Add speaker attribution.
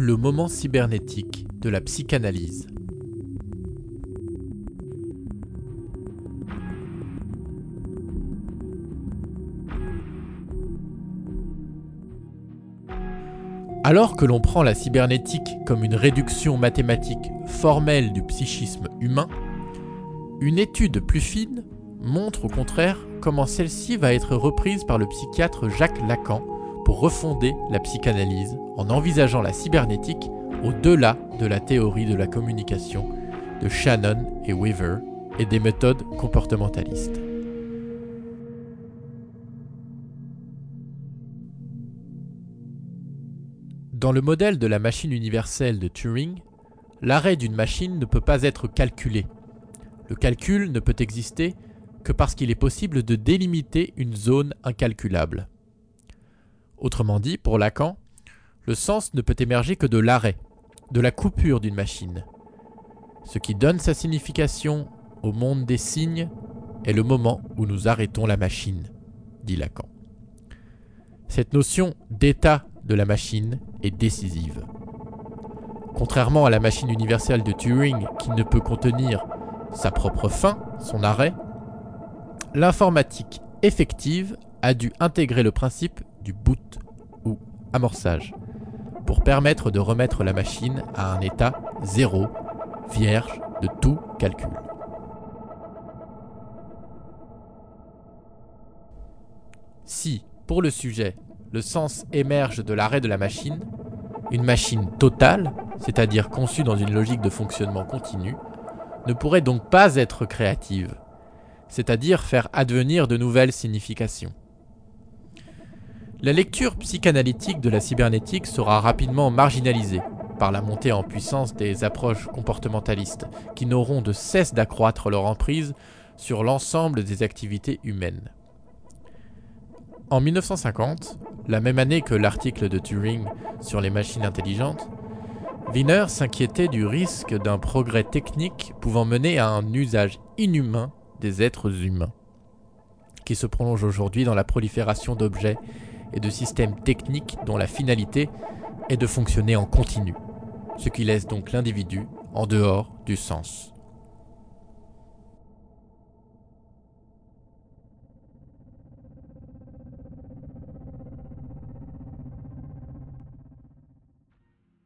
Speaker 1: Le moment cybernétique de la psychanalyse. Alors que l'on prend la cybernétique comme une réduction mathématique formelle du psychisme humain, une étude plus fine montre au contraire comment celle-ci va être reprise par le psychiatre Jacques Lacan pour refonder la psychanalyse en envisageant la cybernétique au-delà de la théorie de la communication de Shannon et Weaver et des méthodes comportementalistes. Dans le modèle de la machine universelle de Turing, l'arrêt d'une machine ne peut pas être calculé. Le calcul ne peut exister que parce qu'il est possible de délimiter une zone incalculable. Autrement dit, pour Lacan, le sens ne peut émerger que de l'arrêt, de la coupure d'une machine. Ce qui donne sa signification au monde des signes est le moment où nous arrêtons la machine, dit Lacan. Cette notion d'état de la machine est décisive. Contrairement à la machine universelle de Turing qui ne peut contenir sa propre fin, son arrêt, l'informatique effective a dû intégrer le principe du boot ou amorçage pour permettre de remettre la machine à un état zéro, vierge de tout calcul. Si, pour le sujet, le sens émerge de l'arrêt de la machine, une machine totale, c'est-à-dire conçue dans une logique de fonctionnement continu, ne pourrait donc pas être créative, c'est-à-dire faire advenir de nouvelles significations. La lecture psychanalytique de la cybernétique sera rapidement marginalisée par la montée en puissance des approches comportementalistes qui n'auront de cesse d'accroître leur emprise sur l'ensemble des activités humaines. En 1950, la même année que l'article de Turing sur les machines intelligentes, Wiener s'inquiétait du risque d'un progrès technique pouvant mener à un usage inhumain des êtres humains, qui se prolonge aujourd'hui dans la prolifération d'objets et de systèmes techniques dont la finalité est de fonctionner en continu, ce qui laisse donc l'individu en dehors du sens.